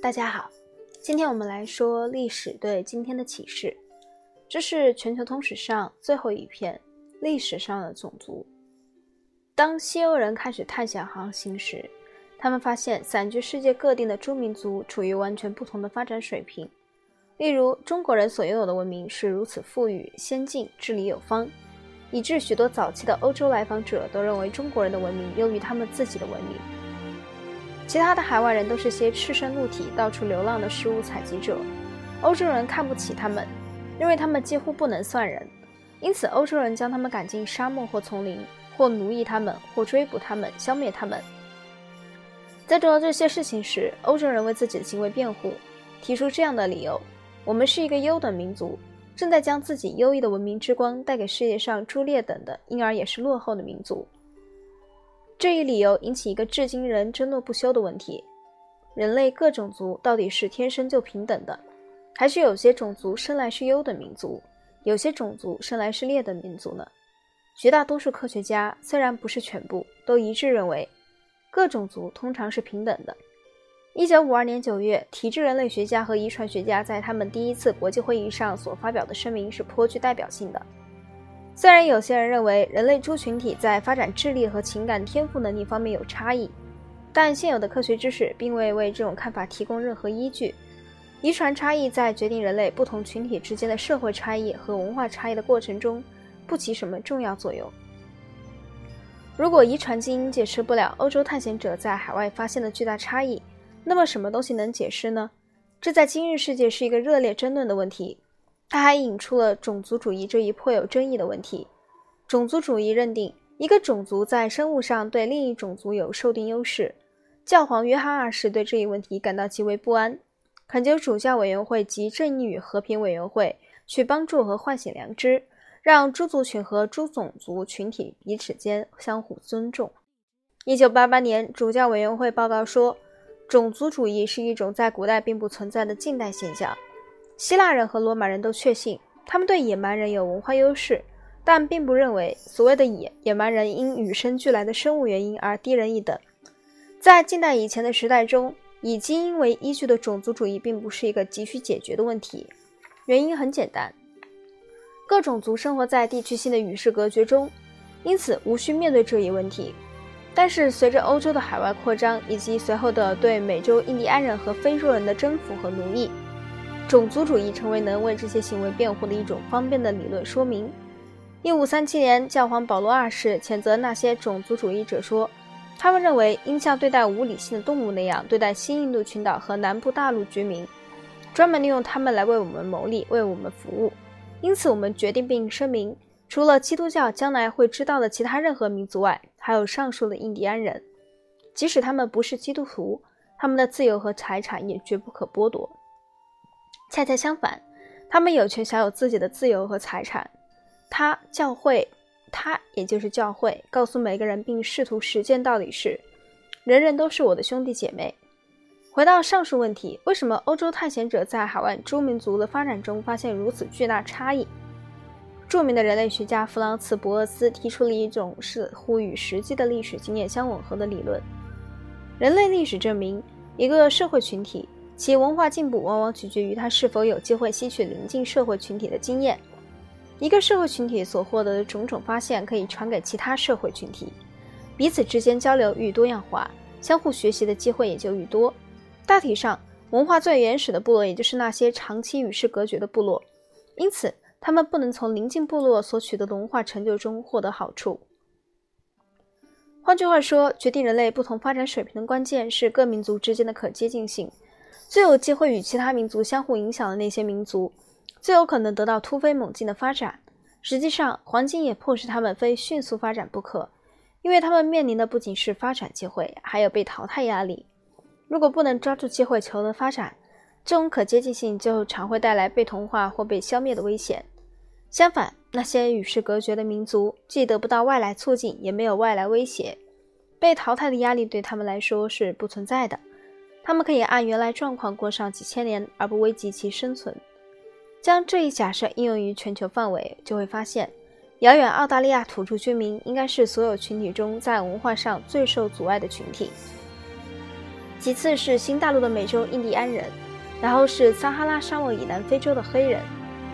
大家好，今天我们来说历史对今天的启示。这是全球通史上最后一片历史上的种族。当西欧人开始探险航行时，他们发现散居世界各地的诸民族处于完全不同的发展水平。例如，中国人所拥有的文明是如此富裕、先进、治理有方，以致许多早期的欧洲来访者都认为中国人的文明优于他们自己的文明。其他的海外人都是些赤身露体、到处流浪的食物采集者，欧洲人看不起他们，认为他们几乎不能算人，因此欧洲人将他们赶进沙漠或丛林，或奴役他们，或追捕他们，消灭他们。在做这些事情时，欧洲人为自己的行为辩护，提出这样的理由：我们是一个优等民族，正在将自己优异的文明之光带给世界上朱列等的，因而也是落后的民族。这一理由引起一个至今仍争论不休的问题：人类各种族到底是天生就平等的，还是有些种族生来是优等民族，有些种族生来是劣等民族呢？绝大多数科学家，虽然不是全部，都一致认为，各种族通常是平等的。一九五二年九月，体质人类学家和遗传学家在他们第一次国际会议上所发表的声明是颇具代表性的。虽然有些人认为人类诸群体在发展智力和情感天赋能力方面有差异，但现有的科学知识并未为这种看法提供任何依据。遗传差异在决定人类不同群体之间的社会差异和文化差异的过程中不起什么重要作用。如果遗传基因解释不了欧洲探险者在海外发现的巨大差异，那么什么东西能解释呢？这在今日世界是一个热烈争论的问题。他还引出了种族主义这一颇有争议的问题。种族主义认定一个种族在生物上对另一种族有受定优势。教皇约翰二世对这一问题感到极为不安，恳求主教委员会及正义与和平委员会去帮助和唤醒良知，让诸族群和诸种族群体彼此间相互尊重。一九八八年，主教委员会报告说，种族主义是一种在古代并不存在的近代现象。希腊人和罗马人都确信他们对野蛮人有文化优势，但并不认为所谓的野野蛮人因与生俱来的生物原因而低人一等。在近代以前的时代中，以基因为依据的种族主义并不是一个急需解决的问题。原因很简单，各种族生活在地区性的与世隔绝中，因此无需面对这一问题。但是随着欧洲的海外扩张以及随后的对美洲印第安人和非洲人的征服和奴役。种族主义成为能为这些行为辩护的一种方便的理论说明。一五三七年，教皇保罗二世谴责那些种族主义者说，他们认为应像对待无理性的动物那样对待新印度群岛和南部大陆居民，专门利用他们来为我们谋利，为我们服务。因此，我们决定并声明，除了基督教将来会知道的其他任何民族外，还有上述的印第安人，即使他们不是基督徒，他们的自由和财产也绝不可剥夺。恰恰相反，他们有权享有自己的自由和财产。他教会，他也就是教会，告诉每个人并试图实践道理是：人人都是我的兄弟姐妹。回到上述问题，为什么欧洲探险者在海外诸民族的发展中发现如此巨大差异？著名的人类学家弗朗茨·博厄斯提出了一种似乎与实际的历史经验相吻合的理论：人类历史证明，一个社会群体。其文化进步往往取决于他是否有机会吸取邻近社会群体的经验。一个社会群体所获得的种种发现可以传给其他社会群体，彼此之间交流愈多样化，相互学习的机会也就愈多。大体上，文化最原始的部落也就是那些长期与世隔绝的部落，因此他们不能从邻近部落所取得的文化成就中获得好处。换句话说，决定人类不同发展水平的关键是各民族之间的可接近性。最有机会与其他民族相互影响的那些民族，最有可能得到突飞猛进的发展。实际上，环境也迫使他们非迅速发展不可，因为他们面临的不仅是发展机会，还有被淘汰压力。如果不能抓住机会求得发展，这种可接近性就常会带来被同化或被消灭的危险。相反，那些与世隔绝的民族既得不到外来促进，也没有外来威胁，被淘汰的压力对他们来说是不存在的。他们可以按原来状况过上几千年而不危及其生存。将这一假设应用于全球范围，就会发现，遥远澳大利亚土著居民应该是所有群体中在文化上最受阻碍的群体。其次是新大陆的美洲印第安人，然后是撒哈拉沙漠以南非洲的黑人，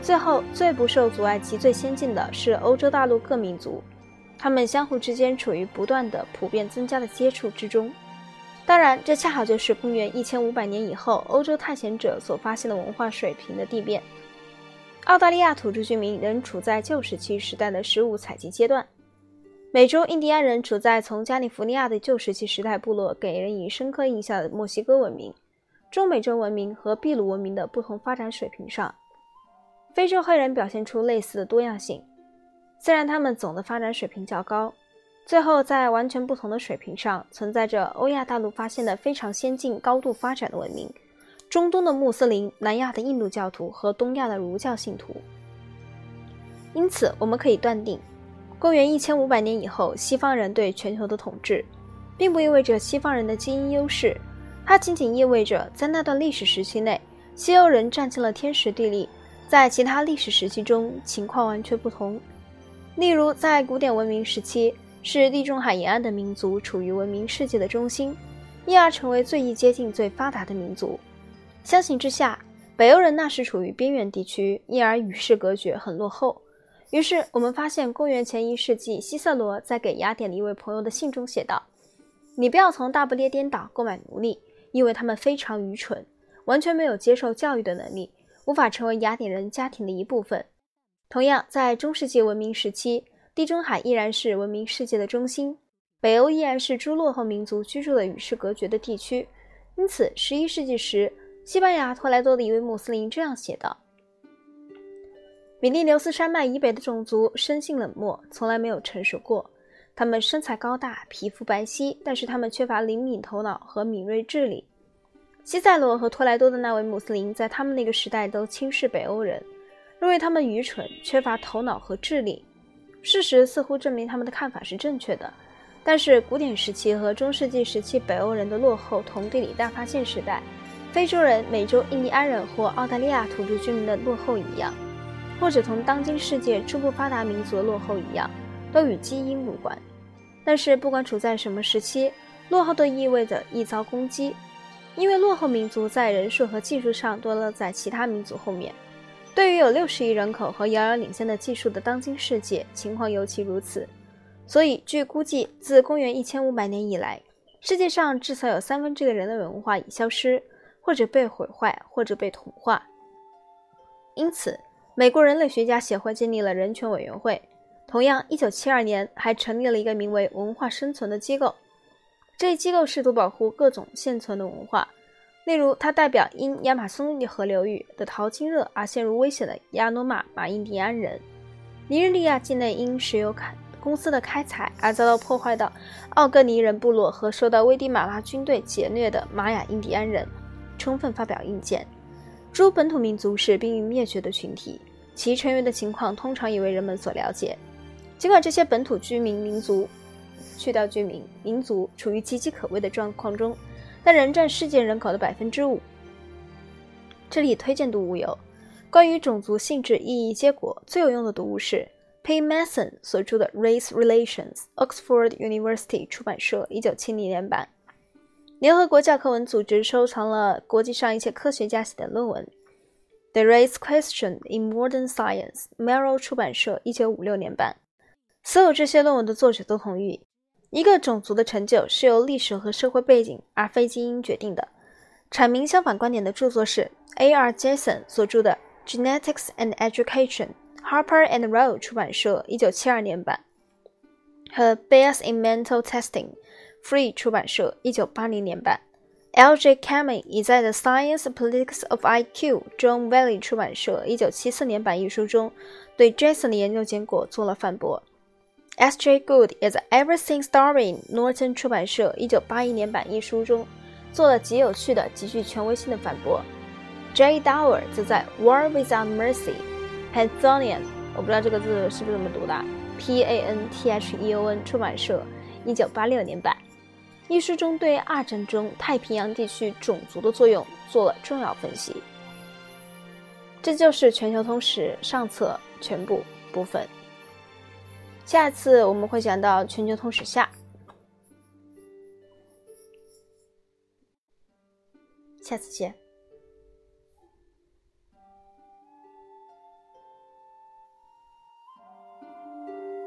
最后最不受阻碍及最先进的是欧洲大陆各民族，他们相互之间处于不断的普遍增加的接触之中。当然，这恰好就是公元一千五百年以后欧洲探险者所发现的文化水平的地变。澳大利亚土著居民仍处在旧石器时代的食物采集阶段，美洲印第安人处在从加利福尼亚的旧石器时代部落给人以深刻印象的墨西哥文明、中美洲文明和秘鲁文明的不同发展水平上。非洲黑人表现出类似的多样性，虽然他们总的发展水平较高。最后，在完全不同的水平上，存在着欧亚大陆发现的非常先进、高度发展的文明，中东的穆斯林、南亚的印度教徒和东亚的儒教信徒。因此，我们可以断定，公元一千五百年以后，西方人对全球的统治，并不意味着西方人的基因优势，它仅仅意味着在那段历史时期内，西欧人占尽了天时地利，在其他历史时期中情况完全不同。例如，在古典文明时期。是地中海沿岸的民族处于文明世界的中心，因而成为最易接近、最发达的民族。相形之下，北欧人那时处于边缘地区，因而与世隔绝，很落后。于是我们发现，公元前一世纪，希塞罗在给雅典的一位朋友的信中写道：“你不要从大不列颠岛购买奴隶，因为他们非常愚蠢，完全没有接受教育的能力，无法成为雅典人家庭的一部分。”同样，在中世纪文明时期。地中海依然是文明世界的中心，北欧依然是诸落后民族居住的与世隔绝的地区。因此，十一世纪时，西班牙托莱多的一位穆斯林这样写道：“比利牛斯山脉以北的种族生性冷漠，从来没有成熟过。他们身材高大，皮肤白皙，但是他们缺乏灵敏头脑和敏锐智力。”西塞罗和托莱多的那位穆斯林在他们那个时代都轻视北欧人，认为他们愚蠢，缺乏头脑和智力。事实似乎证明他们的看法是正确的，但是古典时期和中世纪时期北欧人的落后同地理大发现时代非洲人、美洲印第安人或澳大利亚土著居民的落后一样，或者同当今世界初步发达民族的落后一样，都与基因无关。但是不管处在什么时期，落后都意味着易遭攻击，因为落后民族在人数和技术上都落在其他民族后面。对于有六十亿人口和遥遥领先的技术的当今世界，情况尤其如此。所以，据估计，自公元一千五百年以来，世界上至少有三分之一的人类文化已消失，或者被毁坏，或者被同化。因此，美国人类学家协会建立了人权委员会。同样，一九七二年还成立了一个名为“文化生存”的机构。这一机构试图保护各种现存的文化。例如，它代表因亚马逊河流域的淘金热而陷入危险的亚诺马马印第安人；尼日利亚境内因石油开公司的开采而遭到破坏的奥格尼人部落和受到危地马拉军队劫掠的玛雅印第安人，充分发表意见。诸本土民族是濒临灭绝的群体，其成员的情况通常已为人们所了解。尽管这些本土居民民族去掉居民民族处于岌岌可危的状况中。但仍占世界人口的百分之五。这里推荐读物有关于种族性质意义结果最有用的读物是 Paymason 所著的《Race Relations》，Oxford University 出版社，一九七零年版。联合国教科文组织收藏了国际上一些科学家写的论文，《The Race Question in Modern Science》，Merrill 出版社，一九五六年版。所有这些论文的作者都同意。一个种族的成就是由历史和社会背景而非基因决定的。阐明相反观点的著作是 A.R. Jason 所著的《Genetics and Education》，Harper and Row 出版社，一九七二年版，和《Bias in Mental Testing》，Free 出版社，一九八零年版。L.J. Camey 已在《The Science Politics of I.Q.》，John Valley 出版社，一九七四年版一书中，对 Jason 的研究结果做了反驳。S.J. Good 也在《Everything Story》Norton 出版社一九八一年版一书中做了极有趣的、极具权威性的反驳。J. Dower 则在《War Without Mercy》Pantheon，我不知道这个字是不是这么读的，P-A-N-T-H-E-O-N 出版社一九八六年版一书中对二战中太平洋地区种族的作用做了重要分析。这就是全球通史上册全部部分。下次我们会讲到全球通史下。下次见。